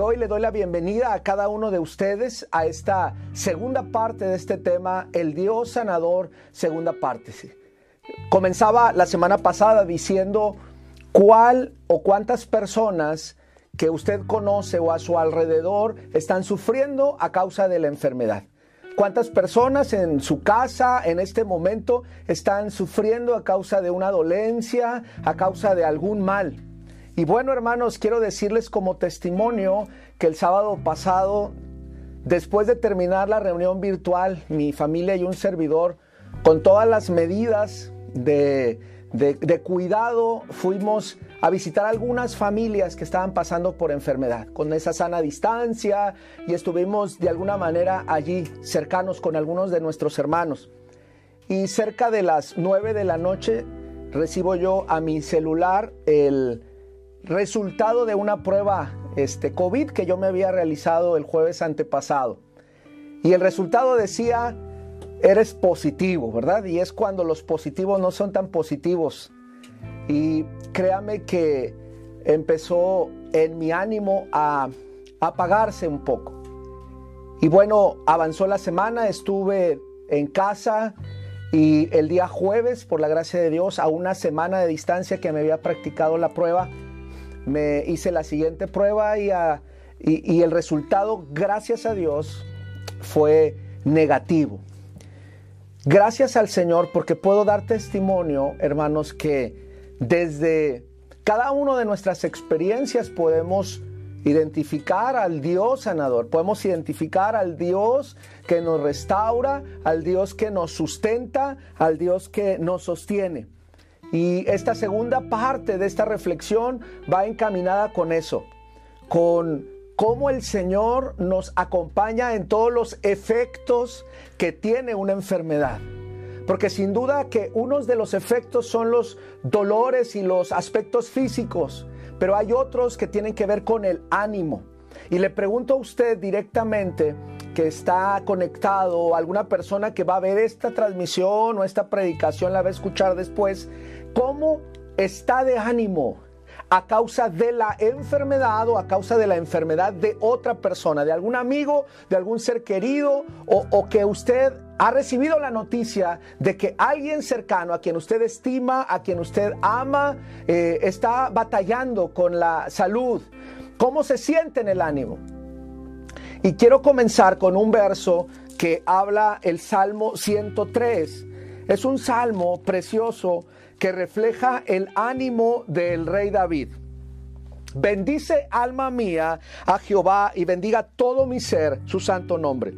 hoy le doy la bienvenida a cada uno de ustedes a esta segunda parte de este tema, el Dios sanador, segunda parte. Comenzaba la semana pasada diciendo cuál o cuántas personas que usted conoce o a su alrededor están sufriendo a causa de la enfermedad. ¿Cuántas personas en su casa en este momento están sufriendo a causa de una dolencia, a causa de algún mal? Y bueno, hermanos, quiero decirles como testimonio que el sábado pasado, después de terminar la reunión virtual, mi familia y un servidor, con todas las medidas de, de, cuidado, fuimos a visitar algunas familias que estaban pasando por enfermedad, con esa sana distancia y estuvimos de alguna manera allí cercanos con algunos de nuestros hermanos. Y cerca de las 9 de la noche recibo yo a mi celular el resultado de una prueba este, COVID que yo me había realizado el jueves antepasado. Y el resultado decía, eres positivo, ¿verdad? Y es cuando los positivos no son tan positivos y créame que empezó en mi ánimo a apagarse un poco. Y bueno, avanzó la semana, estuve en casa y el día jueves, por la gracia de Dios, a una semana de distancia que me había practicado la prueba, me hice la siguiente prueba y, y el resultado, gracias a Dios, fue negativo. Gracias al Señor porque puedo dar testimonio, hermanos, que desde cada una de nuestras experiencias podemos identificar al Dios sanador, podemos identificar al Dios que nos restaura, al Dios que nos sustenta, al Dios que nos sostiene. Y esta segunda parte de esta reflexión va encaminada con eso, con cómo el Señor nos acompaña en todos los efectos que tiene una enfermedad. Porque sin duda que unos de los efectos son los dolores y los aspectos físicos, pero hay otros que tienen que ver con el ánimo. Y le pregunto a usted directamente que está conectado alguna persona que va a ver esta transmisión o esta predicación la va a escuchar después, ¿cómo está de ánimo? a causa de la enfermedad o a causa de la enfermedad de otra persona, de algún amigo, de algún ser querido o, que usted ha recibido la noticia de que alguien cercano a quien usted estima, a quien usted ama, eh, está batallando con la salud. ¿Cómo se siente en el ánimo? Y quiero comenzar con un verso que habla el Salmo 103. Es un salmo precioso que refleja el ánimo del rey David. Bendice alma mía a Jehová y bendiga todo mi ser su santo nombre.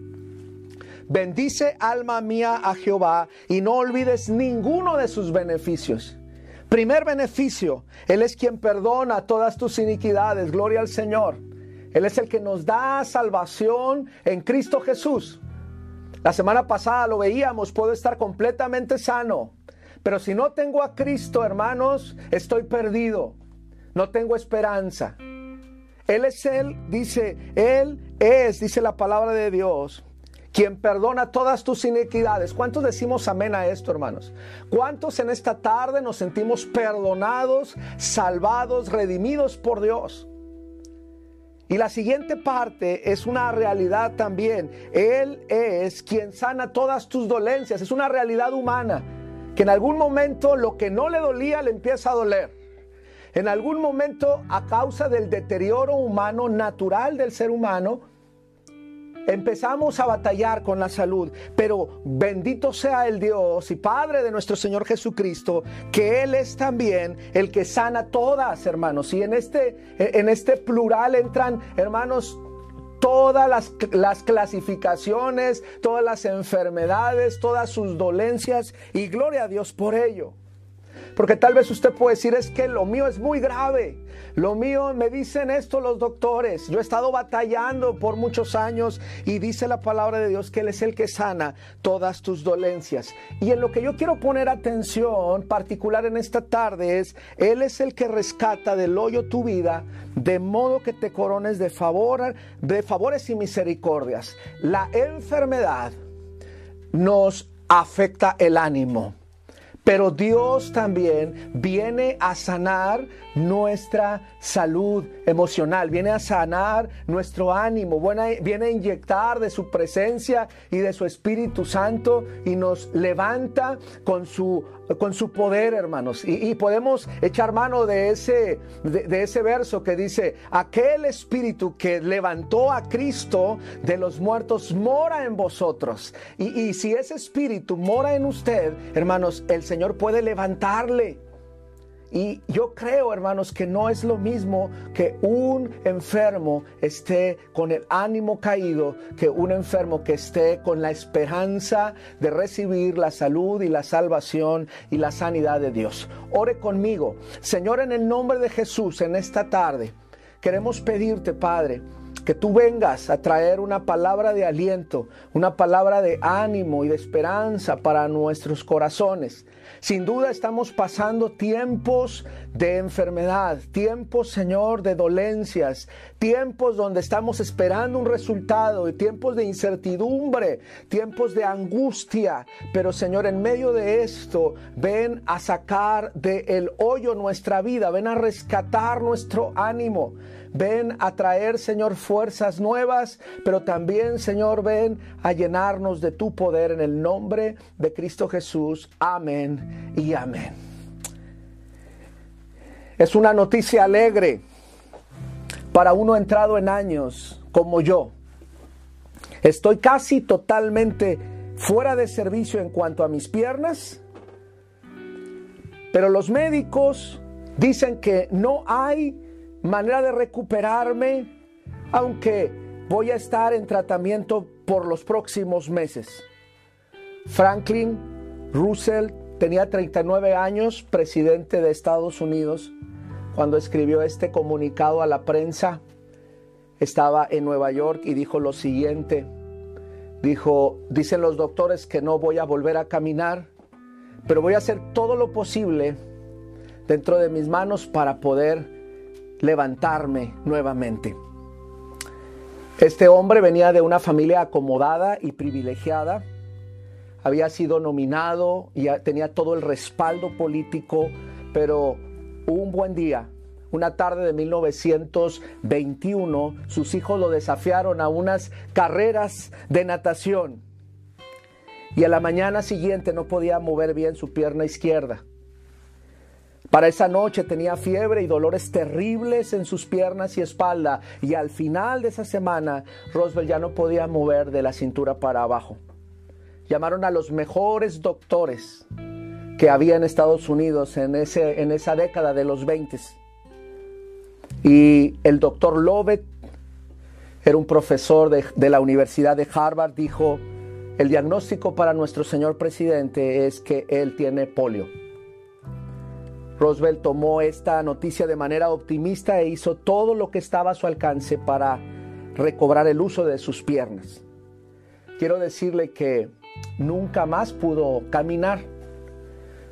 Bendice alma mía a Jehová y no olvides ninguno de sus beneficios. Primer beneficio, Él es quien perdona todas tus iniquidades. Gloria al Señor. Él es el que nos da salvación en Cristo Jesús. La semana pasada lo veíamos, puedo estar completamente sano pero si no tengo a Cristo, hermanos, estoy perdido. No tengo esperanza. Él es Él, dice, Él es, dice la palabra de Dios, quien perdona todas tus iniquidades. ¿Cuántos decimos amén a esto, hermanos? ¿Cuántos en esta tarde nos sentimos perdonados, salvados, redimidos por Dios? Y la siguiente parte es una realidad también. Él es quien sana todas tus dolencias. Es una realidad humana que en algún momento lo que no le dolía le empieza a doler. En algún momento, a causa del deterioro humano natural del ser humano, empezamos a batallar con la salud. Pero bendito sea el Dios y Padre de nuestro Señor Jesucristo, que Él es también el que sana todas, hermanos. Y en este, en este plural entran, hermanos, todas las, clasificaciones, todas las enfermedades, todas sus dolencias y gloria a Dios por ello. Porque tal vez usted puede decir es que lo mío es muy grave. Lo mío me dicen esto los doctores. Yo he estado batallando por muchos años y dice la palabra de Dios que Él es el que sana todas tus dolencias. Y en lo que yo quiero poner atención particular en esta tarde es, Él es el que rescata del hoyo tu vida de modo que te corones de, favor, de favores y misericordias. La enfermedad nos afecta el ánimo Pero Dios también viene a sanar nuestra salud emocional, viene a sanar nuestro ánimo, viene a inyectar de su presencia y de su Espíritu Santo y nos levanta con su, con su poder, hermanos. Y, podemos echar mano de ese, de, ese verso que dice, aquel Espíritu que levantó a Cristo de los muertos mora en vosotros. Y, y si ese Espíritu mora en usted, hermanos, el Señor puede levantarle. Y yo creo, hermanos, que no es lo mismo que un enfermo esté con el ánimo caído que un enfermo que esté con la esperanza de recibir la salud y la salvación y la sanidad de Dios. Ore conmigo. Señor, en el nombre de Jesús, en esta tarde, queremos pedirte, Padre, que tú vengas a traer una palabra de aliento, una palabra de ánimo y de esperanza para nuestros corazones. Sin duda estamos pasando tiempos de enfermedad, tiempos, Señor, de dolencias, tiempos donde estamos esperando un resultado tiempos de incertidumbre, tiempos de angustia. Pero, Señor, en medio de esto, ven a sacar del hoyo nuestra vida, ven a rescatar nuestro ánimo. Ven a traer, Señor, fuerzas nuevas, pero también, Señor, ven a llenarnos de tu poder en el nombre de Cristo Jesús. Amén y amén. Es una noticia alegre para uno entrado en años como yo. Estoy casi totalmente fuera de servicio en cuanto a mis piernas, pero los médicos dicen que no hay manera de recuperarme, aunque voy a estar en tratamiento por los próximos meses. Franklin Russell tenía 39 años, presidente de Estados Unidos, cuando escribió este comunicado a la prensa. Estaba en Nueva York y dijo lo siguiente. Dijo, dicen los doctores que no voy a volver a caminar, pero voy a hacer todo lo posible dentro de mis manos para poder levantarme nuevamente. Este hombre venía de una familia acomodada y privilegiada. Había sido nominado y tenía todo el respaldo político, pero un buen día, una tarde de 1921, sus hijos lo desafiaron a unas carreras de natación. Y a la mañana siguiente no podía mover bien su pierna izquierda. Para esa noche tenía fiebre y dolores terribles en sus piernas y espalda y al final de esa semana Roswell ya no podía mover de la cintura para abajo. Llamaron a los mejores doctores que había en Estados Unidos en, ese, en esa década de los 20. Y el doctor Lovett era un profesor de la Universidad de Harvard, dijo, el diagnóstico para nuestro señor presidente es que él tiene polio. Roosevelt tomó esta noticia de manera optimista e hizo todo lo que estaba a su alcance para recobrar el uso de sus piernas. Quiero decirle que nunca más pudo caminar.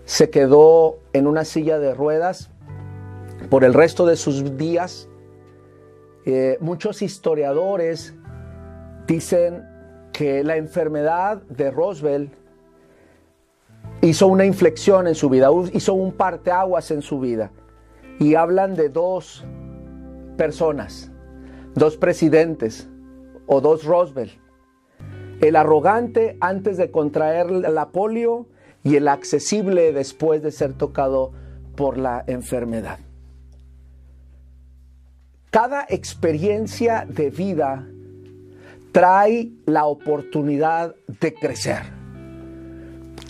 Se quedó en una silla de ruedas por el resto de sus días. Eh, muchos historiadores dicen que la enfermedad de Roosevelt hizo una inflexión en su vida, hizo un parteaguas en su vida. Y hablan de dos personas, dos presidentes o dos Roosevelt. El arrogante antes de contraer la polio y el accesible después de ser tocado por la enfermedad. Cada experiencia de vida trae la oportunidad de crecer.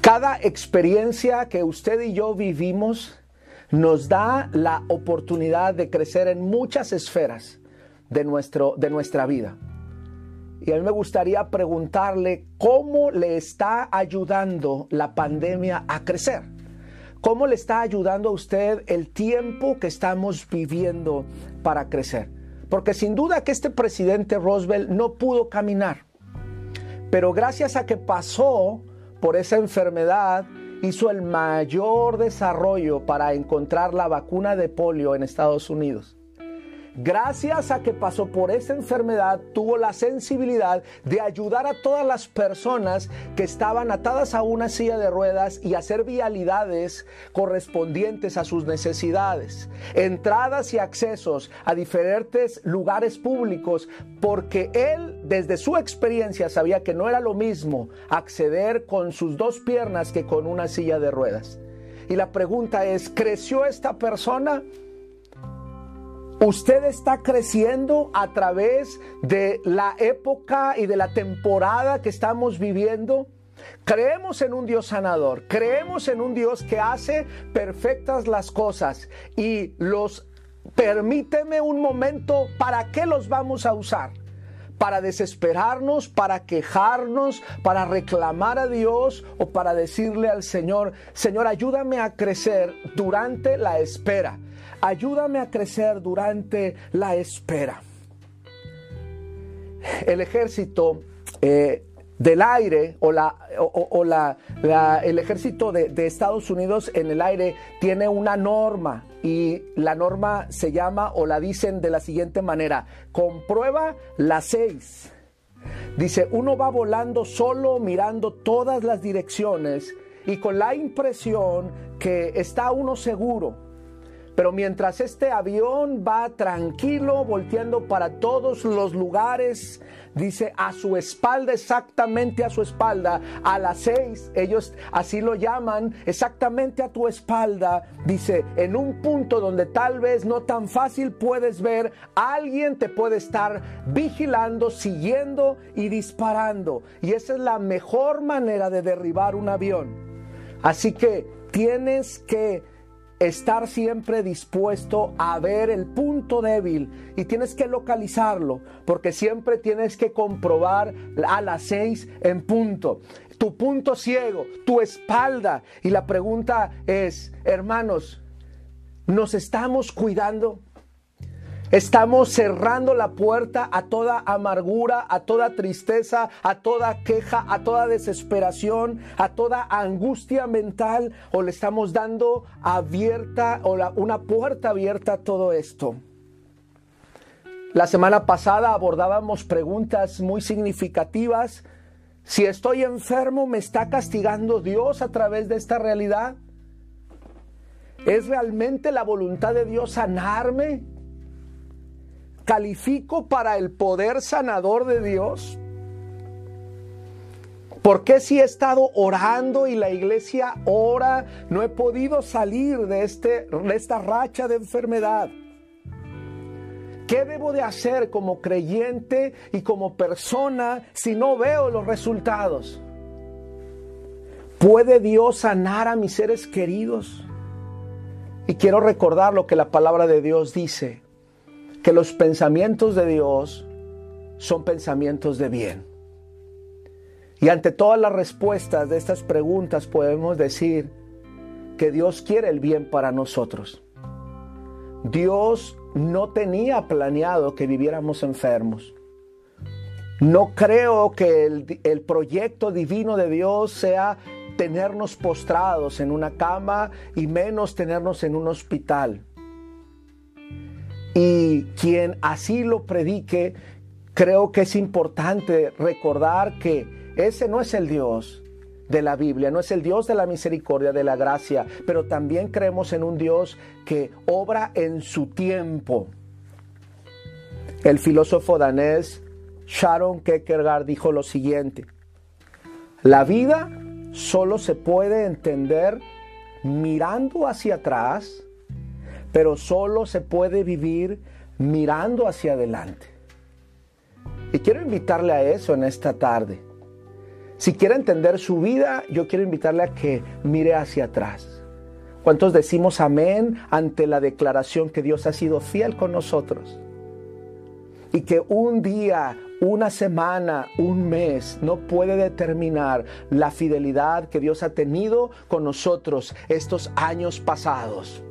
Cada experiencia que usted y yo vivimos nos da la oportunidad de crecer en muchas esferas de, nuestro, de nuestra vida. Y a mí me gustaría preguntarle cómo le está ayudando la pandemia a crecer. ¿Cómo le está ayudando a usted el tiempo que estamos viviendo para crecer? Porque sin duda que este presidente Roosevelt no pudo caminar. Pero gracias a que pasó por esa enfermedad hizo el mayor desarrollo para encontrar la vacuna de polio en Estados Unidos. Gracias a que pasó por esa enfermedad, tuvo la sensibilidad de ayudar a todas las personas que estaban atadas a una silla de ruedas y hacer vialidades correspondientes a sus necesidades, entradas y accesos a diferentes lugares públicos, porque él desde su experiencia sabía que no era lo mismo acceder con sus dos piernas que con una silla de ruedas. Y la pregunta es, ¿creció esta persona? Usted está creciendo a través de la época y de la temporada que estamos viviendo. Creemos en un Dios sanador, creemos en un Dios que hace perfectas las cosas y los permíteme un momento para qué los vamos a usar para desesperarnos, para quejarnos, para reclamar a Dios o para decirle al Señor, Señor, ayúdame a crecer durante la espera. Ayúdame a crecer durante la espera. El ejército eh, del aire o, la, o, la, el ejército de, de, Estados Unidos en el aire tiene una norma y la norma se llama o la dicen de la siguiente manera, comprueba las seis. Dice, uno va volando solo mirando todas las direcciones y con la impresión que está uno seguro pero mientras este avión va tranquilo, volteando para todos los lugares, dice a su espalda, exactamente a su espalda, a las seis, ellos así lo llaman, exactamente a tu espalda, dice, en un punto donde tal vez no tan fácil puedes ver, alguien te puede estar vigilando, siguiendo y disparando. Y esa es la mejor manera de derribar un avión. Así que tienes que estar siempre dispuesto a ver el punto débil y tienes que localizarlo porque siempre tienes que comprobar a las seis en punto. Tu punto ciego, tu espalda. Y la pregunta es, hermanos, ¿nos estamos cuidando? Estamos cerrando la puerta a toda amargura, a toda tristeza, a toda queja, a toda desesperación, a toda angustia mental o le estamos dando abierta o una puerta abierta a todo esto. La semana pasada abordábamos preguntas muy significativas. Si estoy enfermo, ¿me está castigando Dios a través de esta realidad? ¿Es realmente la voluntad de Dios sanarme? ¿Califico para el poder sanador de Dios? ¿Por qué si he estado orando y la iglesia ora, no he podido salir de, este, de esta racha de enfermedad? ¿Qué debo de hacer como creyente y como persona si no veo los resultados? ¿Puede Dios sanar a mis seres queridos? Y quiero recordar lo que la palabra de Dios dice que los pensamientos de Dios son pensamientos de bien. Y ante todas las respuestas de estas preguntas podemos decir que Dios quiere el bien para nosotros. Dios no tenía planeado que viviéramos enfermos. No creo que el, el, proyecto divino de Dios sea tenernos postrados en una cama y menos tenernos en un hospital. Y quien así lo predique, creo que es importante recordar que ese no es el Dios de la Biblia, no es el Dios de la misericordia, de la gracia, pero también creemos en un Dios que obra en su tiempo. El filósofo danés Sharon Kierkegaard dijo lo siguiente, la vida solo se puede entender mirando hacia atrás pero solo se puede vivir mirando hacia adelante. Y quiero invitarle a eso en esta tarde. Si quiere entender su vida, yo quiero invitarle a que mire hacia atrás. ¿Cuántos decimos amén ante la declaración que Dios ha sido fiel con nosotros? Y que un día, una semana, un mes no puede determinar la fidelidad que Dios ha tenido con nosotros estos años pasados.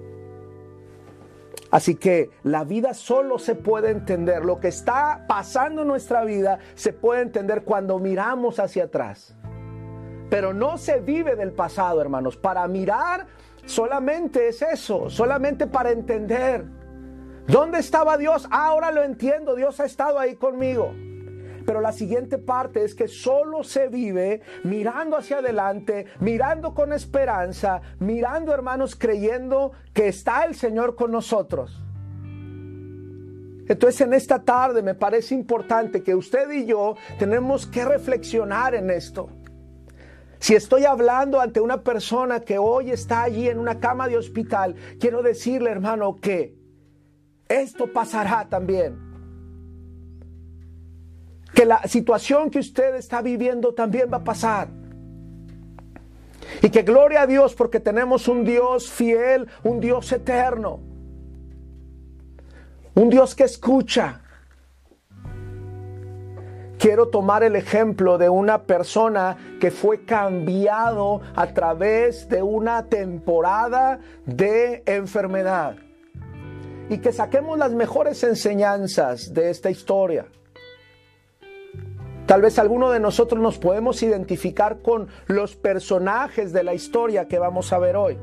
Así que la vida solo se puede entender, lo que está pasando en nuestra vida se puede entender cuando miramos hacia atrás. Pero no se vive del pasado, hermanos. Para mirar solamente es eso, solamente para entender. ¿Dónde estaba Dios? ahora lo entiendo, Dios ha estado ahí conmigo. Pero la siguiente parte es que solo se vive mirando hacia adelante, mirando con esperanza, mirando hermanos, creyendo que está el Señor con nosotros. Entonces en esta tarde me parece importante que usted y yo tenemos que reflexionar en esto. Si estoy hablando ante una persona que hoy está allí en una cama de hospital, quiero decirle, hermano, que esto pasará también. Que la situación que usted está viviendo también va a pasar. Y que gloria a Dios porque tenemos un Dios fiel, un Dios eterno. Un Dios que escucha. Quiero tomar el ejemplo de una persona que fue cambiado a través de una temporada de enfermedad y que saquemos las mejores enseñanzas de esta historia. Tal vez alguno de nosotros nos podemos identificar con los personajes de la historia que vamos a ver hoy.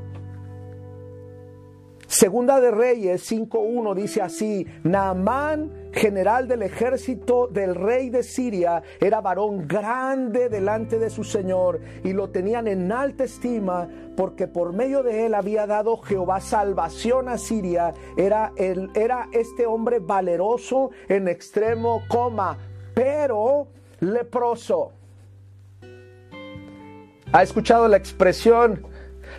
Segunda de Reyes 5.1 dice así, Naamán, general del ejército del rey de Siria, era varón grande delante de su Señor y lo tenían en alta estima porque por medio de él había dado Jehová salvación a Siria. Era, el, era este hombre valeroso en extremo, coma, pero leproso. ¿Ha escuchado la expresión?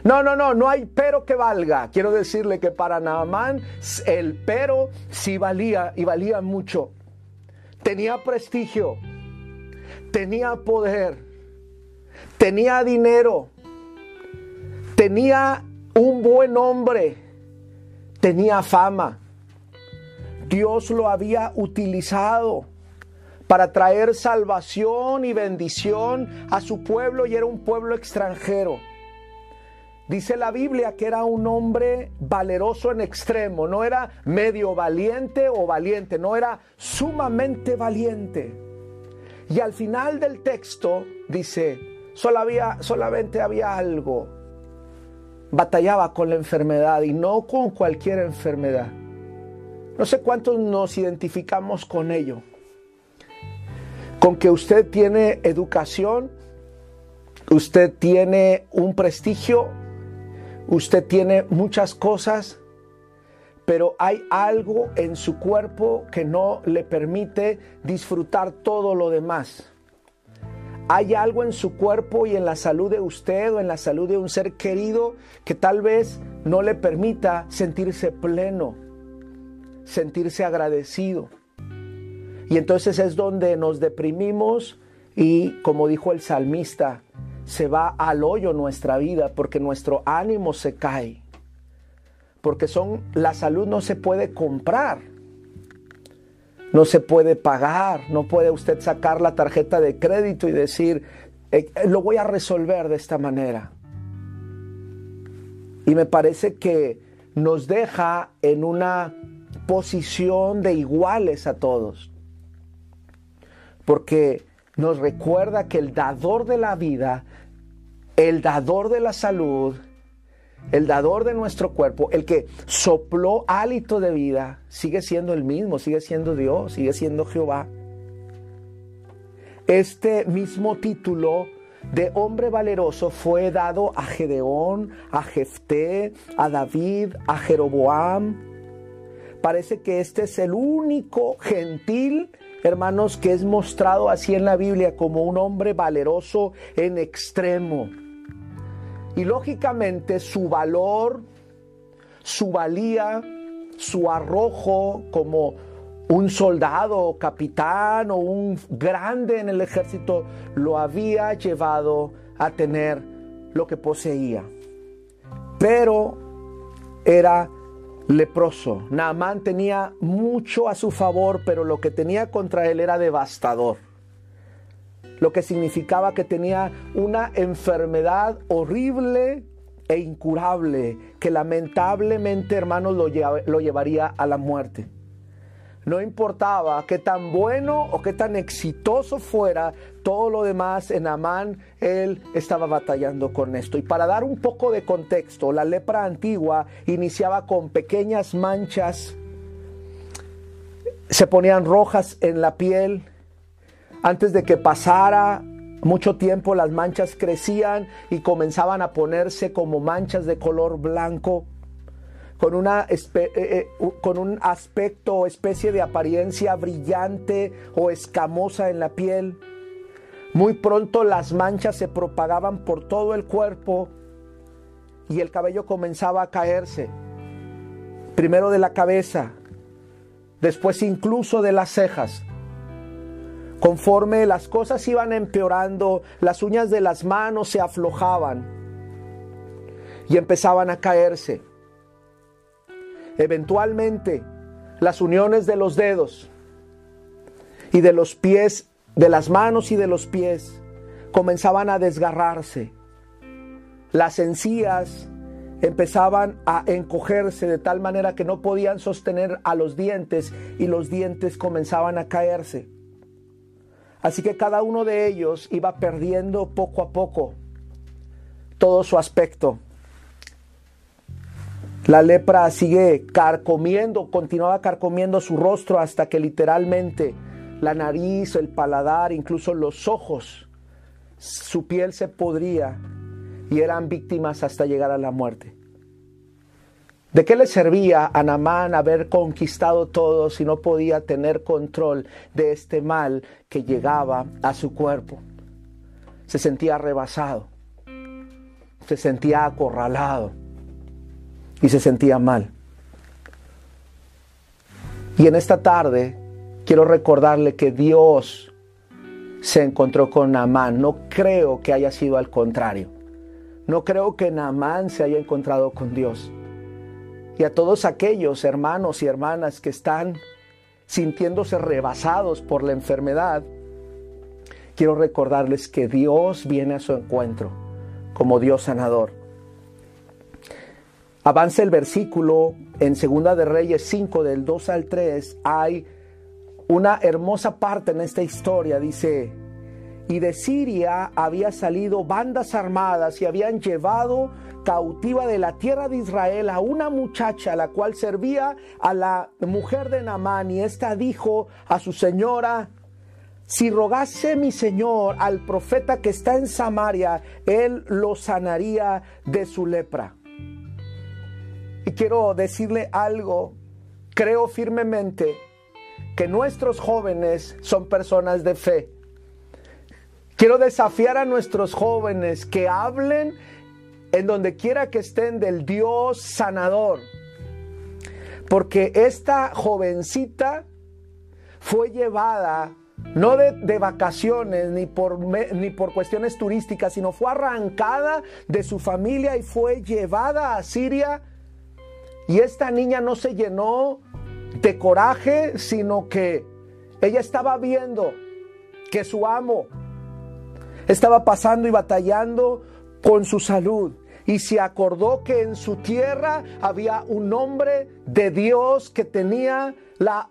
No, no, no, no hay pero que valga. Quiero decirle que para Naamán el pero sí valía y valía mucho. Tenía prestigio, tenía poder, tenía dinero, tenía un buen hombre, tenía fama. Dios lo había utilizado para traer salvación y bendición a su pueblo y era un pueblo extranjero. Dice la Biblia que era un hombre valeroso en extremo, no era medio valiente o valiente, no era sumamente valiente. Y al final del texto dice, solamente había algo, batallaba con la enfermedad y no con cualquier enfermedad. No sé cuántos nos identificamos con ello. Con que usted tiene educación, usted tiene un prestigio, Usted tiene muchas cosas, pero hay algo en su cuerpo que no le permite disfrutar todo lo demás. Hay algo en su cuerpo y en la salud de usted o en la salud de un ser querido que tal vez no le permita sentirse pleno, sentirse agradecido. Y entonces es donde nos deprimimos y, como dijo el salmista, se va al hoyo nuestra vida porque nuestro ánimo se cae. Porque son la salud no se puede comprar. No se puede pagar, no puede usted sacar la tarjeta de crédito y decir, eh, eh, lo voy a resolver de esta manera. Y me parece que nos deja en una posición de iguales a todos. Porque nos recuerda que el dador de la vida el dador de la salud, el dador de nuestro cuerpo, el que sopló hálito de vida, sigue siendo el mismo, sigue siendo Dios, sigue siendo Jehová. Este mismo título de hombre valeroso fue dado a Gedeón, a Jefté, a David, a Jeroboam. Parece que este es el único gentil, hermanos, que es mostrado así en la Biblia como un hombre valeroso en extremo. Y lógicamente su valor, su valía, su arrojo como un soldado, capitán o un grande en el ejército lo había llevado a tener lo que poseía. Pero era leproso. Naamán tenía mucho a su favor, pero lo que tenía contra él era devastador lo que significaba que tenía una enfermedad horrible e incurable que lamentablemente, hermanos, lo, lo llevaría a la muerte. No importaba qué tan bueno o qué tan exitoso fuera todo lo demás en Amán, él estaba batallando con esto. Y para dar un poco de contexto, la lepra antigua iniciaba con pequeñas manchas se ponían rojas en la piel. Antes de que pasara mucho tiempo las manchas crecían y comenzaban a ponerse como manchas de color blanco, con, una, eh, eh, con un aspecto, especie de apariencia brillante o escamosa en la piel. Muy pronto las manchas se propagaban por todo el cuerpo y el cabello comenzaba a caerse. Primero de la cabeza, después incluso de las cejas. Conforme las cosas iban empeorando, las uñas de las manos se aflojaban y empezaban a caerse. Eventualmente, las uniones de los dedos y de los pies, de las manos y de los pies, comenzaban a desgarrarse. Las encías empezaban a encogerse de tal manera que no podían sostener a los dientes y los dientes comenzaban a caerse. Así que cada uno de ellos iba perdiendo poco a poco todo su aspecto. La lepra sigue carcomiendo, continuaba carcomiendo su rostro hasta que literalmente la nariz, el paladar, incluso los ojos, su piel se podría y eran víctimas hasta llegar a la muerte. ¿De qué le servía a Namán haber conquistado todo si no podía tener control de este mal que llegaba a su cuerpo? Se sentía rebasado, se sentía acorralado y se sentía mal. Y en esta tarde quiero recordarle que Dios se encontró con Namán. No creo que haya sido al contrario. No creo que Naamán se haya encontrado con Dios. Y a todos aquellos hermanos y hermanas que están sintiéndose rebasados por la enfermedad, quiero recordarles que Dios viene a su encuentro como Dios sanador. Avanza el versículo en Segunda de Reyes 5 del 2 al 3, hay una hermosa parte en esta historia, dice, y de Siria había salido bandas armadas y habían llevado cautiva de la tierra de Israel a una muchacha la cual servía a la mujer de Naamán y ésta dijo a su señora si rogase mi señor al profeta que está en Samaria, él lo sanaría de su lepra. Y quiero decirle algo, creo firmemente que nuestros jóvenes son personas de fe Quiero desafiar a nuestros jóvenes que hablen en donde quiera que estén del Dios sanador. Porque esta jovencita fue llevada no de, vacaciones ni por, ni por cuestiones turísticas, sino fue arrancada de su familia y fue llevada a Siria. Y esta niña no se llenó de coraje, sino que ella estaba viendo que su amo estaba pasando y batallando con su salud y se acordó que en su tierra había un hombre de Dios que tenía la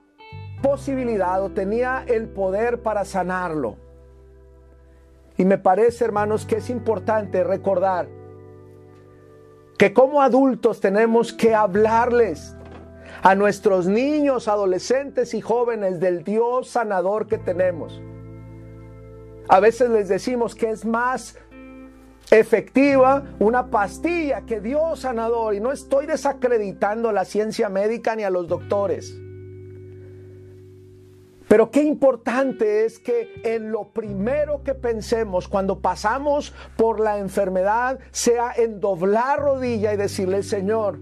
posibilidad o tenía el poder para sanarlo. Y me parece, hermanos, que es importante recordar que como adultos tenemos que hablarles a nuestros niños, adolescentes y jóvenes del Dios sanador que tenemos. A veces les decimos que es más efectiva una pastilla que Dios sanador. Y no estoy desacreditando la ciencia médica ni a los doctores. Pero qué importante es que en lo primero que pensemos cuando pasamos por la enfermedad sea en doblar rodilla y decirle, Señor,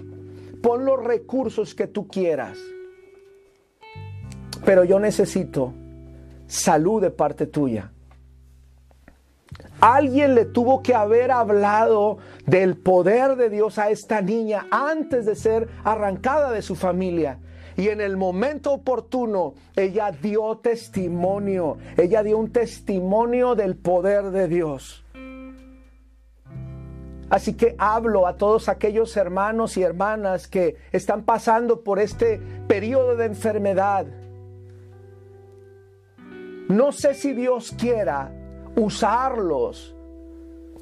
pon los recursos que tú quieras. Pero yo necesito salud de parte tuya. Alguien le tuvo que haber hablado del poder de Dios a esta niña antes de ser arrancada de su familia. Y en el momento oportuno, ella dio testimonio. Ella dio un testimonio del poder de Dios. Así que hablo a todos aquellos hermanos y hermanas que están pasando por este periodo de enfermedad. No sé si Dios quiera usarlos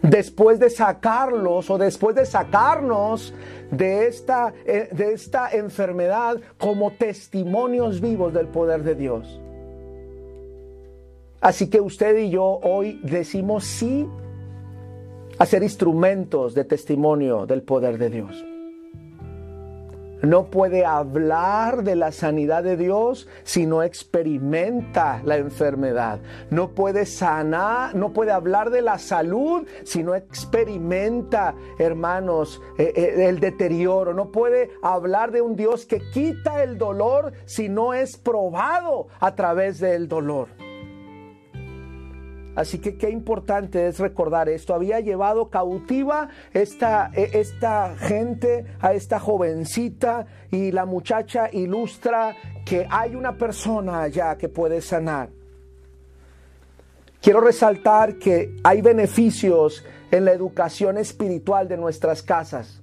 después de sacarlos o después de sacarnos de esta, eh, de esta enfermedad como testimonios vivos del poder de Dios. Así que usted y yo hoy decimos sí a ser instrumentos de testimonio del poder de Dios no puede hablar de la sanidad de Dios si no experimenta la enfermedad. No puede sanar, no puede hablar de la salud si no experimenta, hermanos, eh, eh, el deterioro. No puede hablar de un Dios que quita el dolor si no es probado a través del dolor. Así que qué importante es recordar esto. Había llevado cautiva esta, e, esta gente a esta jovencita y la muchacha ilustra que hay una persona allá que puede sanar. Quiero resaltar que hay beneficios en la educación espiritual de nuestras casas.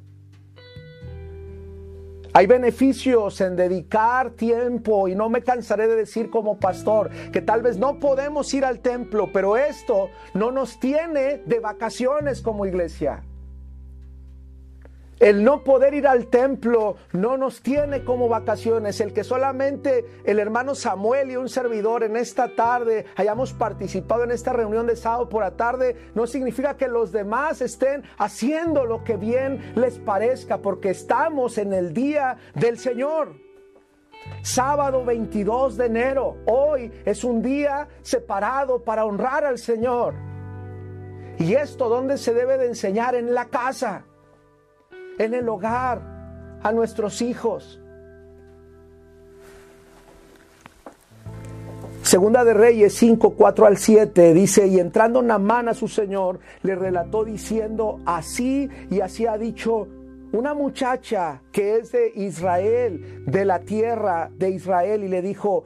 Hay beneficios en dedicar tiempo y no me cansaré de decir como pastor que tal vez no podemos ir al templo, pero esto no nos tiene de vacaciones como iglesia. El no poder ir al templo no nos tiene como vacaciones. El que solamente el hermano Samuel y un servidor en esta tarde hayamos participado en esta reunión de sábado por la tarde no significa que los demás estén haciendo lo que bien les parezca porque estamos en el día del Señor. Sábado 22 de enero. Hoy es un día separado para honrar al Señor. ¿Y esto dónde se debe de enseñar? En la casa en el hogar, a nuestros hijos. Segunda de Reyes 5, 4 al 7 dice, y entrando Namán a su señor, le relató diciendo, así y así ha dicho una muchacha que es de Israel, de la tierra de Israel, y le dijo,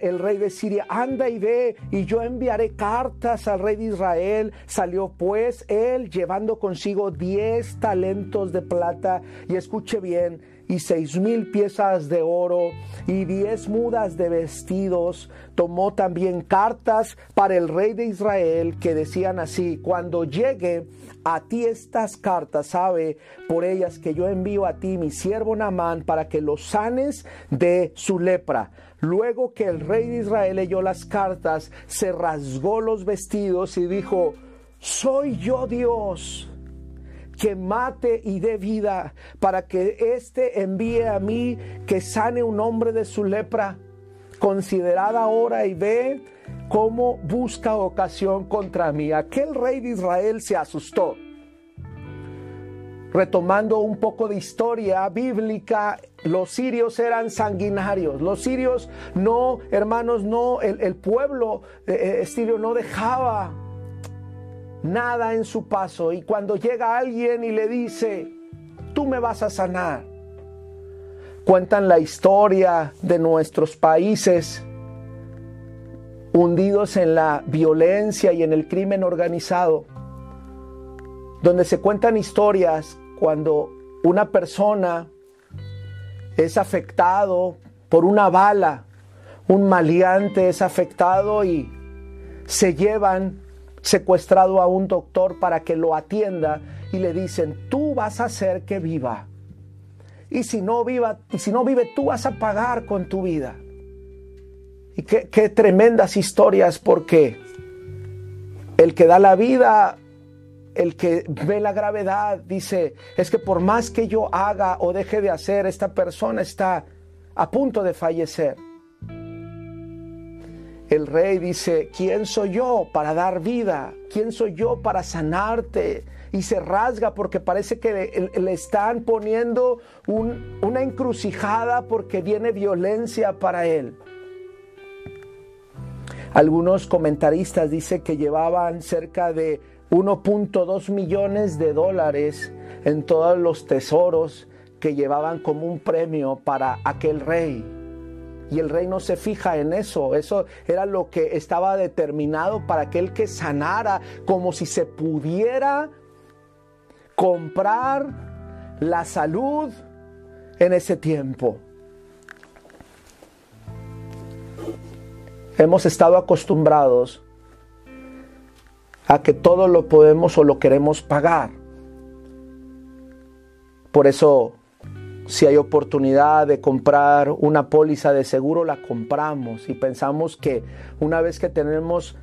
el rey de Siria, anda y ve, y yo enviaré cartas al rey de Israel. Salió pues él llevando consigo diez talentos de plata, y escuche bien, y seis mil piezas de oro, y diez mudas de vestidos. Tomó también cartas para el rey de Israel que decían así, cuando llegue a ti estas cartas, sabe por ellas que yo envío a ti mi siervo Namán para que lo sanes de su lepra. Luego que el rey de Israel leyó las cartas, se rasgó los vestidos y dijo, soy yo Dios que mate y dé vida para que éste envíe a mí que sane un hombre de su lepra. Considerada ahora y ve cómo busca ocasión contra mí. Aquel rey de Israel se asustó retomando un poco de historia bíblica, los sirios eran sanguinarios. Los sirios no, hermanos, no, el, pueblo eh, eh, sirio no dejaba nada en su paso. Y cuando llega alguien y le dice, tú me vas a sanar, cuentan la historia de nuestros países hundidos en la violencia y en el crimen organizado donde se cuentan historias cuando una persona es afectado por una bala, un maleante es afectado y se llevan secuestrado a un doctor para que lo atienda y le dicen, tú vas a hacer que viva. Y si no viva, y si no vive, tú vas a pagar con tu vida. Y qué, qué tremendas historias porque el que da la vida el que ve la gravedad dice, es que por más que yo haga o deje de hacer, esta persona está a punto de fallecer. El rey dice, ¿quién soy yo para dar vida? ¿Quién soy yo para sanarte? Y se rasga porque parece que le, están poniendo una encrucijada porque viene violencia para él. Algunos comentaristas dicen que llevaban cerca de 1.2 millones de dólares en todos los tesoros que llevaban como un premio para aquel rey. Y el rey no se fija en eso. Eso era lo que estaba determinado para aquel que sanara, como si se pudiera comprar la salud en ese tiempo. Hemos estado acostumbrados a que todo lo podemos o lo queremos pagar. Por eso, si hay oportunidad de comprar una póliza de seguro, la compramos y pensamos que una vez que tenemos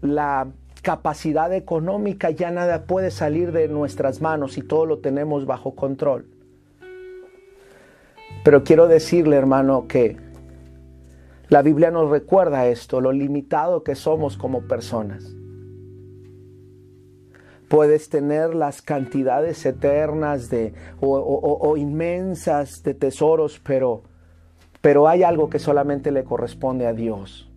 la capacidad económica, ya nada puede salir de nuestras manos y todo lo tenemos bajo control. Pero quiero decirle, hermano, que la Biblia nos recuerda esto, lo limitado que somos como personas. Puedes tener las cantidades eternas de, o, inmensas de tesoros, pero, pero hay algo que solamente le corresponde a Dios.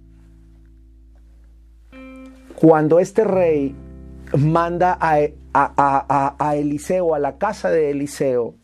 Cuando este rey manda a, a, a Eliseo, a la casa de Eliseo,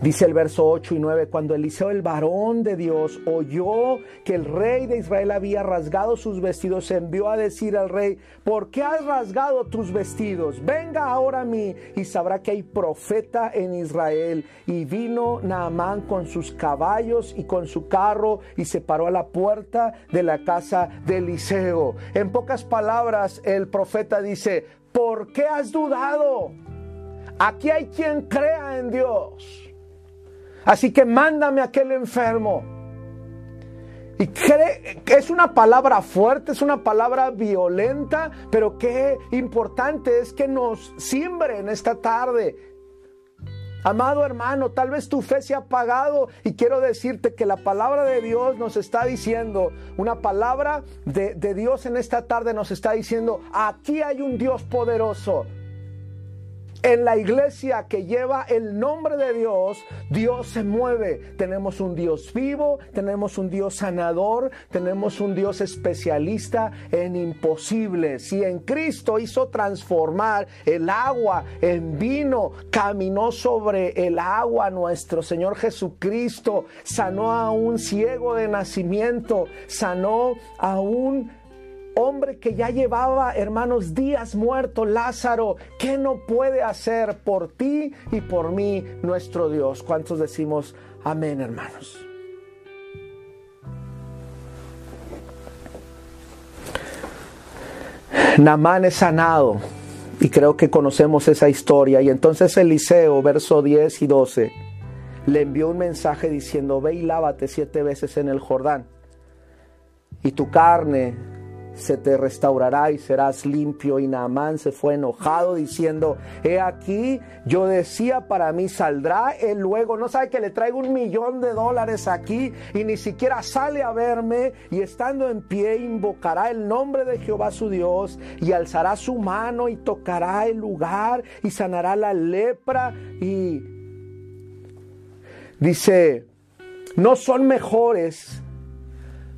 Dice el verso 8 y 9, cuando Eliseo el varón de Dios oyó que el rey de Israel había rasgado sus vestidos, envió a decir al rey, ¿por qué has rasgado tus vestidos? Venga ahora a mí y sabrá que hay profeta en Israel. Y vino Naamán con sus caballos y con su carro y se paró a la puerta de la casa de Eliseo. En pocas palabras, el profeta dice, ¿por qué has dudado? Aquí hay quien crea en Dios. Así que mándame a aquel enfermo. Y cree, es una palabra fuerte, es una palabra violenta, pero qué importante es que nos siembre en esta tarde. Amado hermano, tal vez tu fe se ha apagado y quiero decirte que la palabra de Dios nos está diciendo, una palabra de Dios en esta tarde nos está diciendo, aquí hay un Dios poderoso en la iglesia que lleva el nombre de Dios, Dios se mueve. Tenemos un Dios vivo, tenemos un Dios sanador, tenemos un Dios especialista en imposibles. Y en Cristo hizo transformar el agua en vino, caminó sobre el agua nuestro Señor Jesucristo, sanó a un ciego de nacimiento, sanó a un hombre que ya llevaba, hermanos, días muerto, Lázaro, ¿qué no puede hacer por ti y por mí nuestro Dios? ¿Cuántos decimos amén, hermanos? Namán es sanado y creo que conocemos esa historia. Y entonces Eliseo, verso 10 y 12, le envió un mensaje diciendo, ve y lávate siete veces en el Jordán y tu carne se te restaurará y serás limpio. Y Naamán se fue enojado diciendo, he aquí, yo decía para mí, saldrá él luego, no sabe que le traigo un millón de dólares aquí y ni siquiera sale a verme y estando en pie invocará el nombre de Jehová su Dios y alzará su mano y tocará el lugar y sanará la lepra y dice, no son mejores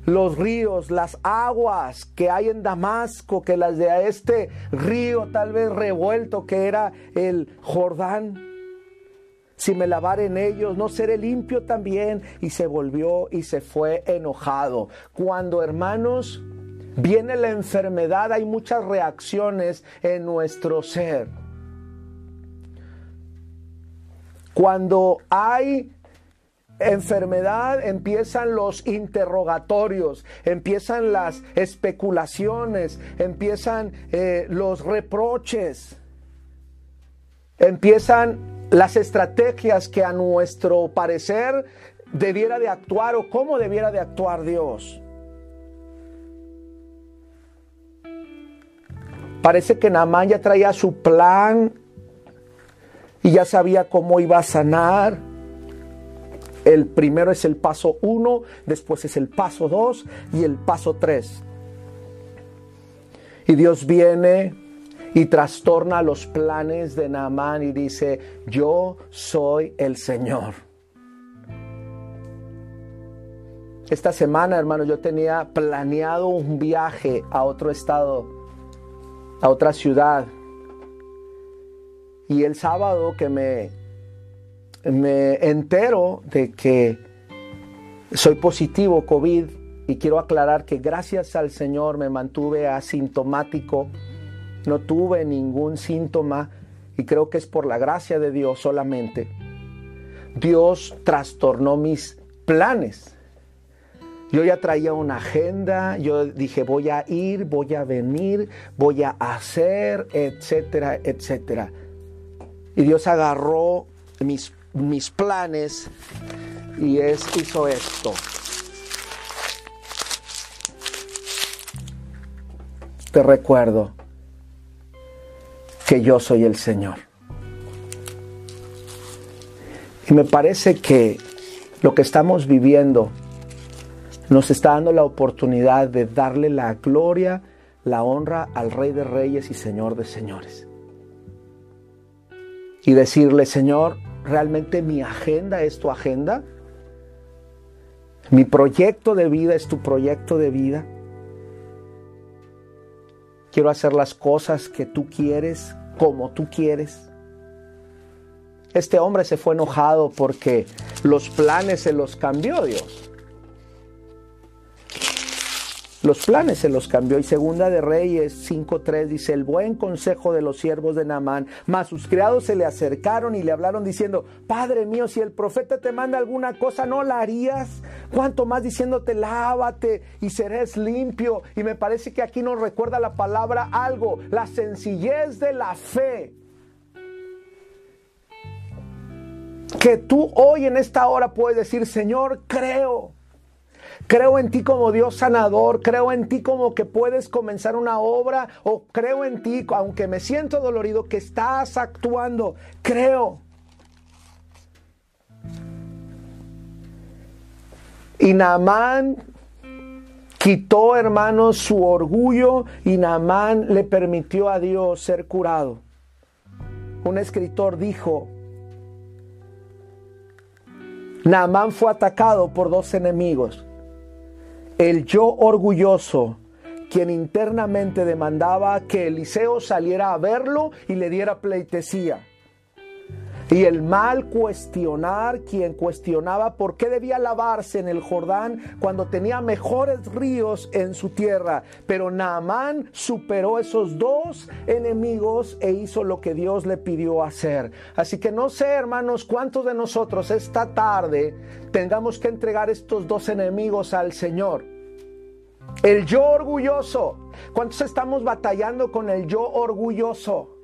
los ríos, las aguas que hay en Damasco, que las de este río tal vez revuelto que era el Jordán. Si me lavar en ellos, no seré limpio también. Y se volvió y se fue enojado. Cuando hermanos, viene la enfermedad, hay muchas reacciones en nuestro ser. Cuando hay enfermedad empiezan los interrogatorios, empiezan las especulaciones, empiezan eh, los reproches, empiezan las estrategias que a nuestro parecer debiera de actuar o cómo debiera de actuar Dios. Parece que Namán ya traía su plan y ya sabía cómo iba a sanar el primero es el paso 1, después es el paso 2 y el paso 3. Y Dios viene y trastorna los planes de Naamán y dice, yo soy el Señor. Esta semana, hermano, yo tenía planeado un viaje a otro estado, a otra ciudad. Y el sábado que me me entero de que soy positivo COVID y quiero aclarar que gracias al Señor me mantuve asintomático, no tuve ningún síntoma y creo que es por la gracia de Dios solamente. Dios trastornó mis planes. Yo ya traía una agenda, yo dije voy a ir, voy a venir, voy a hacer, etcétera, etcétera. Y Dios agarró mis, mis planes y es, hizo esto. Te recuerdo que yo soy el Señor. Y me parece que lo que estamos viviendo nos está dando la oportunidad de darle la gloria, la honra al Rey de Reyes y Señor de Señores. Y decirle, Señor, ¿realmente mi agenda es tu agenda? ¿Mi proyecto de vida es tu proyecto de vida? Quiero hacer las cosas que tú quieres, como tú quieres. Este hombre se fue enojado porque los planes se los cambió Dios. Los planes se los cambió y segunda de Reyes 5.3 dice, el buen consejo de los siervos de Naamán, mas sus criados se le acercaron y le hablaron diciendo, Padre mío, si el profeta te manda alguna cosa, ¿no la harías? Cuanto más diciéndote, lávate y serás limpio. Y me parece que aquí nos recuerda la palabra algo, la sencillez de la fe. Que tú hoy en esta hora puedes decir, Señor, creo Creo en ti como Dios sanador, creo en ti como que puedes comenzar una obra o creo en ti, aunque me siento dolorido, que estás actuando. Creo. Y Naamán quitó, hermanos, su orgullo y Naamán le permitió a Dios ser curado. Un escritor dijo, Naamán fue atacado por dos enemigos el yo orgulloso, quien internamente demandaba que Eliseo saliera a verlo y le diera pleitesía. Y el mal cuestionar, quien cuestionaba por qué debía lavarse en el Jordán cuando tenía mejores ríos en su tierra. Pero Naamán superó esos dos enemigos e hizo lo que Dios le pidió hacer. Así que no sé, hermanos, cuántos de nosotros esta tarde tengamos que entregar estos dos enemigos al Señor. El yo orgulloso. ¿Cuántos estamos batallando con el yo orgulloso?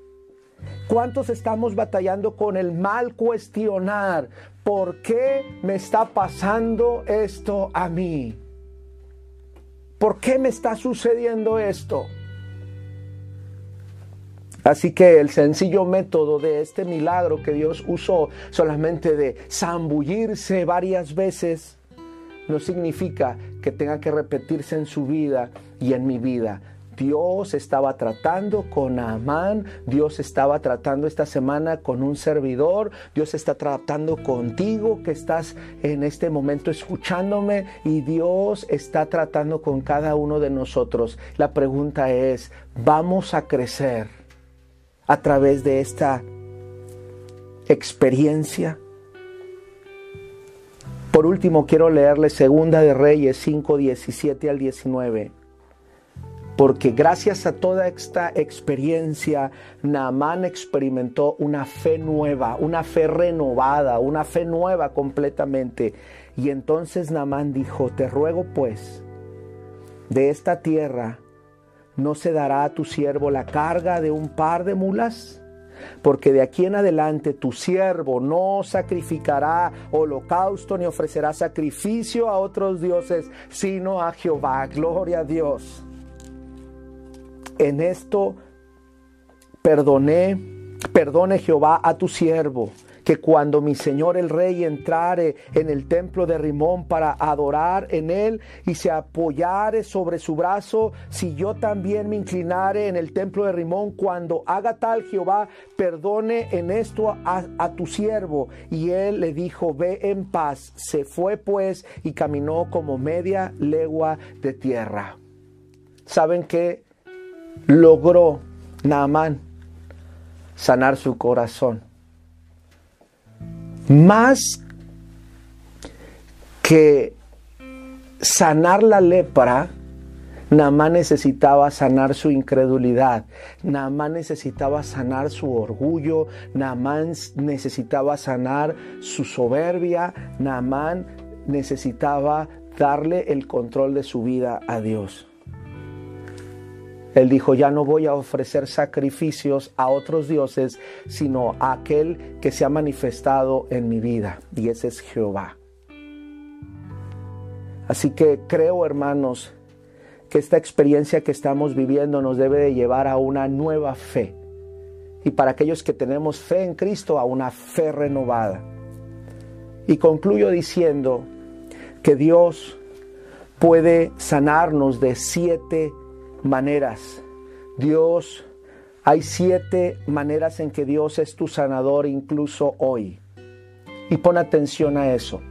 ¿Cuántos estamos batallando con el mal cuestionar? ¿Por qué me está pasando esto a mí? ¿Por qué me está sucediendo esto? Así que el sencillo método de este milagro que Dios usó solamente de zambullirse varias veces no significa que tenga que repetirse en su vida y en mi vida. Dios estaba tratando con Amán, Dios estaba tratando esta semana con un servidor, Dios está tratando contigo que estás en este momento escuchándome y Dios está tratando con cada uno de nosotros. La pregunta es, ¿vamos a crecer a través de esta experiencia? Por último, quiero leerle Segunda de Reyes 5, 17 al 19. Porque gracias a toda esta experiencia, Naamán experimentó una fe nueva, una fe renovada, una fe nueva completamente. Y entonces Naamán dijo, te ruego pues, de esta tierra no se dará a tu siervo la carga de un par de mulas porque de aquí en adelante tu siervo no sacrificará holocausto ni ofrecerá sacrificio a otros dioses, sino a Jehová. Gloria a Dios. En esto perdoné, perdone Jehová a tu siervo que cuando mi señor el rey entrare en el templo de Rimón para adorar en él y se apoyare sobre su brazo, si yo también me inclinare en el templo de Rimón, cuando haga tal Jehová, perdone en esto a, tu siervo. Y él le dijo, ve en paz. Se fue pues y caminó como media legua de tierra. ¿Saben qué? Logró Naamán sanar su corazón más que sanar la lepra, Namán necesitaba sanar su incredulidad, Namán necesitaba sanar su orgullo, Namán necesitaba sanar su soberbia, Namán necesitaba darle el control de su vida a Dios. Él dijo, ya no voy a ofrecer sacrificios a otros dioses, sino a aquel que se ha manifestado en mi vida, y ese es Jehová. Así que creo, hermanos, que esta experiencia que estamos viviendo nos debe de llevar a una nueva fe. Y para aquellos que tenemos fe en Cristo, a una fe renovada. Y concluyo diciendo que Dios puede sanarnos de siete maneras. Dios, hay siete maneras en que Dios es tu sanador incluso hoy. Y pon atención a eso.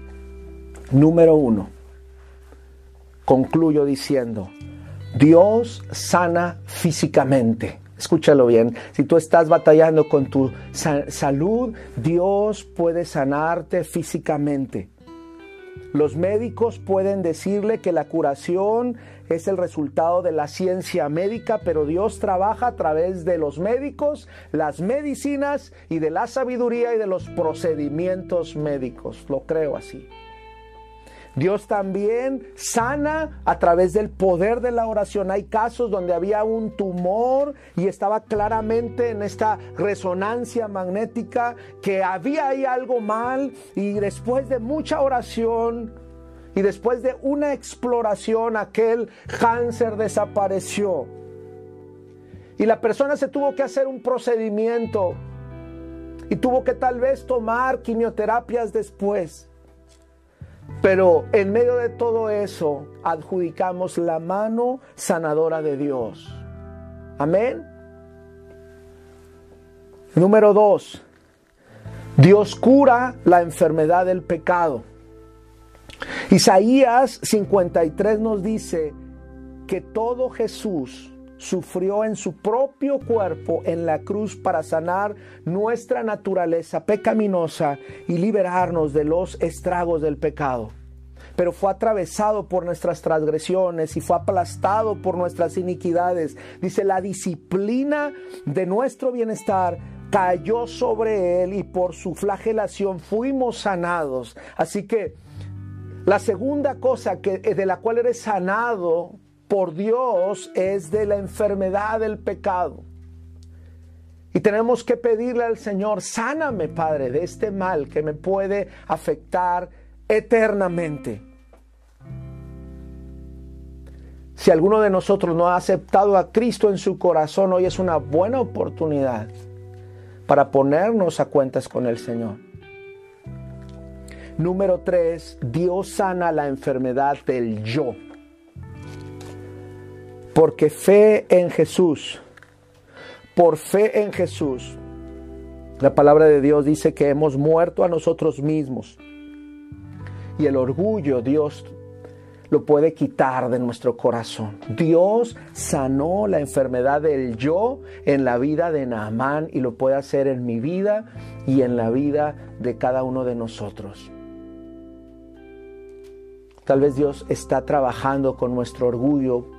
Número uno, concluyo diciendo, Dios sana físicamente. Escúchalo bien, si tú estás batallando con tu salud, Dios puede sanarte físicamente. Los médicos pueden decirle que la curación es el resultado de la ciencia médica, pero Dios trabaja a través de los médicos, las medicinas y de la sabiduría y de los procedimientos médicos. Lo creo así. Dios también sana a través del poder de la oración. Hay casos donde había un tumor y estaba claramente en esta resonancia magnética que había ahí algo mal y después de mucha oración y después de una exploración aquel cáncer desapareció. Y la persona se tuvo que hacer un procedimiento y tuvo que tal vez tomar quimioterapias después. Pero en medio de todo eso adjudicamos la mano sanadora de Dios. Amén. Número dos, Dios cura la enfermedad del pecado. Isaías 53 nos dice que todo Jesús sufrió en su propio cuerpo en la cruz para sanar nuestra naturaleza pecaminosa y liberarnos de los estragos del pecado. Pero fue atravesado por nuestras transgresiones y fue aplastado por nuestras iniquidades. Dice, la disciplina de nuestro bienestar cayó sobre él y por su flagelación fuimos sanados. Así que la segunda cosa que, de la cual eres sanado por Dios es de la enfermedad del pecado. Y tenemos que pedirle al Señor, sáname, Padre, de este mal que me puede afectar eternamente. Si alguno de nosotros no ha aceptado a Cristo en su corazón, hoy es una buena oportunidad para ponernos a cuentas con el Señor. Número tres, Dios sana la enfermedad del yo. Porque fe en Jesús, por fe en Jesús, la palabra de Dios dice que hemos muerto a nosotros mismos. Y el orgullo Dios lo puede quitar de nuestro corazón. Dios sanó la enfermedad del yo en la vida de Naamán y lo puede hacer en mi vida y en la vida de cada uno de nosotros. Tal vez Dios está trabajando con nuestro orgullo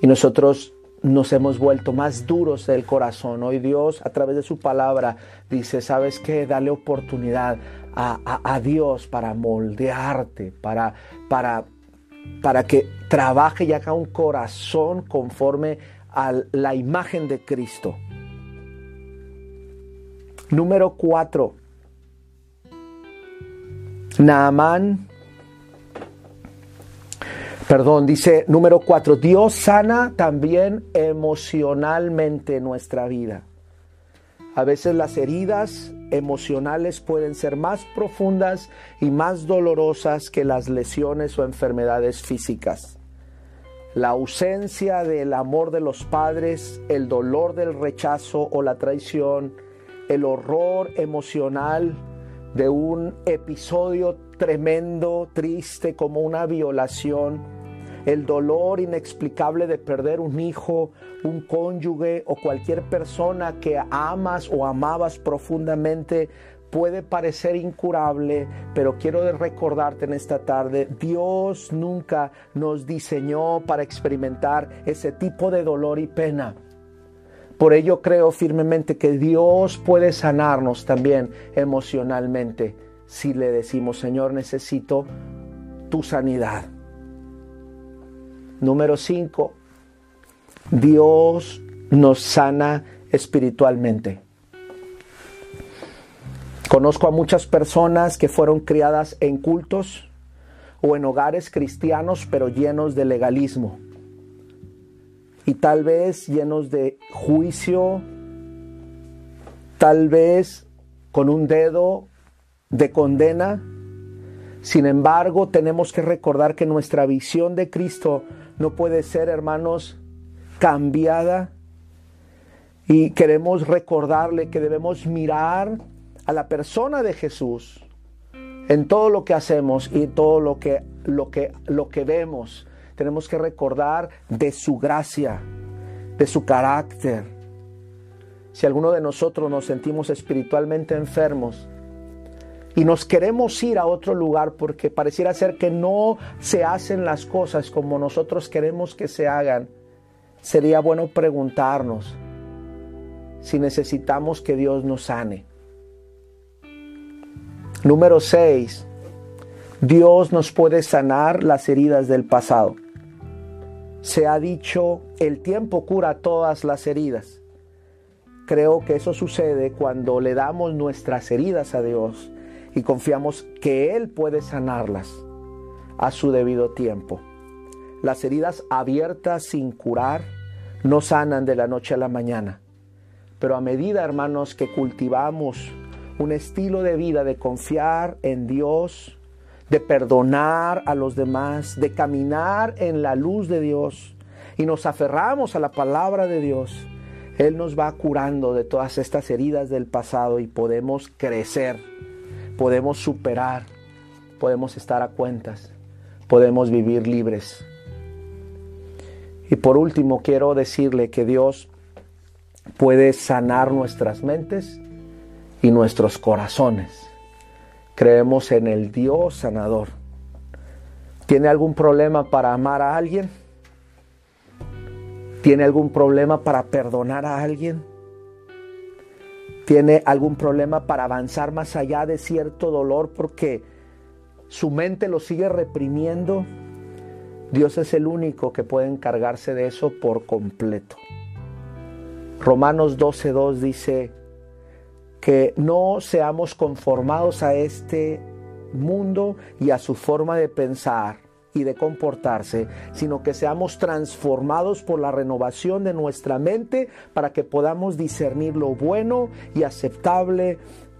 y nosotros nos hemos vuelto más duros del corazón. Hoy Dios a través de su palabra dice, ¿sabes qué? Dale oportunidad a, Dios para moldearte, para, para, para que trabaje y haga un corazón conforme a la imagen de Cristo. Número cuatro. Naamán Perdón, dice número cuatro, Dios sana también emocionalmente nuestra vida. A veces las heridas emocionales pueden ser más profundas y más dolorosas que las lesiones o enfermedades físicas. La ausencia del amor de los padres, el dolor del rechazo o la traición, el horror emocional de un episodio tremendo, triste como una violación, el dolor inexplicable de perder un hijo, un cónyuge o cualquier persona que amas o amabas profundamente puede parecer incurable, pero quiero recordarte en esta tarde, Dios nunca nos diseñó para experimentar ese tipo de dolor y pena. Por ello creo firmemente que Dios puede sanarnos también emocionalmente si le decimos, Señor, necesito tu sanidad. Número 5. Dios nos sana espiritualmente. Conozco a muchas personas que fueron criadas en cultos o en hogares cristianos pero llenos de legalismo y tal vez llenos de juicio, tal vez con un dedo de condena. Sin embargo, tenemos que recordar que nuestra visión de Cristo no puede ser, hermanos, cambiada. Y queremos recordarle que debemos mirar a la persona de Jesús en todo lo que hacemos y todo lo que, lo que, lo que vemos. Tenemos que recordar de su gracia, de su carácter. Si alguno de nosotros nos sentimos espiritualmente enfermos y nos queremos ir a otro lugar porque pareciera ser que no se hacen las cosas como nosotros queremos que se hagan, sería bueno preguntarnos si necesitamos que Dios nos sane. Número 6. Dios nos puede sanar las heridas del pasado. Se ha dicho, el tiempo cura todas las heridas. Creo que eso sucede cuando le damos nuestras heridas a Dios y confiamos que Él puede sanarlas a su debido tiempo. Las heridas abiertas sin curar no sanan de la noche a la mañana. Pero a medida, hermanos, que cultivamos un estilo de vida de confiar en Dios, de perdonar a los demás, de caminar en la luz de Dios y nos aferramos a la palabra de Dios, Él nos va curando de todas estas heridas del pasado y podemos crecer, podemos superar, podemos estar a cuentas, podemos vivir libres. Y por último, quiero decirle que Dios puede sanar nuestras mentes y nuestros corazones. Creemos en el Dios sanador. ¿Tiene algún problema para amar a alguien? ¿Tiene algún problema para perdonar a alguien? ¿Tiene algún problema para avanzar más allá de cierto dolor porque su mente lo sigue reprimiendo? Dios es el único que puede encargarse de eso por completo. Romanos 12.2 dice, que no seamos conformados a este mundo y a su forma de pensar y de comportarse, sino que seamos transformados por la renovación de nuestra mente para que podamos discernir lo bueno y aceptable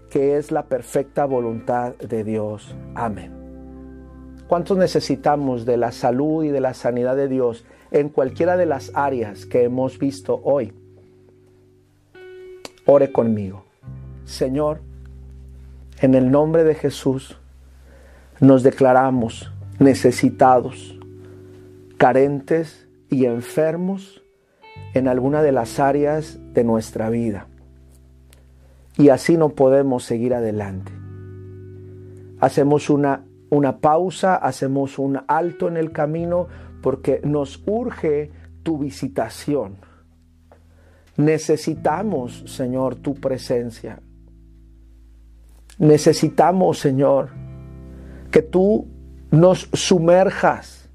que es la perfecta voluntad de Dios. Amén. ¿Cuántos necesitamos de la salud y de la sanidad de Dios en cualquiera de las áreas que hemos visto hoy? Ore conmigo. Señor, en el nombre de Jesús, nos declaramos necesitados, carentes y enfermos en alguna de las áreas de nuestra vida. Y así no podemos seguir adelante. Hacemos una, una pausa, hacemos un alto en el camino porque nos urge tu visitación. Necesitamos, Señor, tu presencia. Necesitamos, Señor, que tú nos sumerjas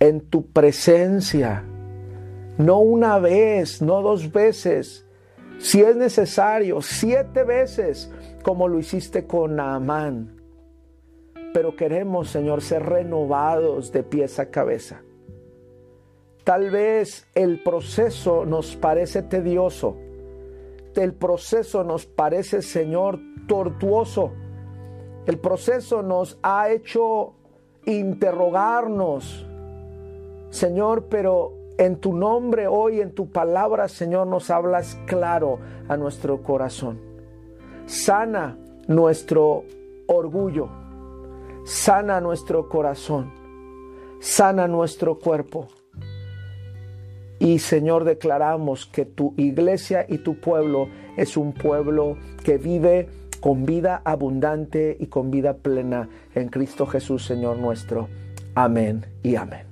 en tu presencia, no una vez, no dos veces, si es necesario, siete veces, como lo hiciste con Naamán. Pero queremos, Señor, ser renovados de pies a cabeza. Tal vez el proceso nos parece tedioso. El proceso nos parece, Señor, tortuoso. El proceso nos ha hecho interrogarnos, Señor, pero en tu nombre hoy, en tu palabra, Señor, nos hablas claro a nuestro corazón. Sana nuestro orgullo, sana nuestro corazón, sana nuestro cuerpo. Y Señor, declaramos que tu iglesia y tu pueblo es un pueblo que vive con vida abundante y con vida plena en Cristo Jesús, Señor nuestro. Amén y amén.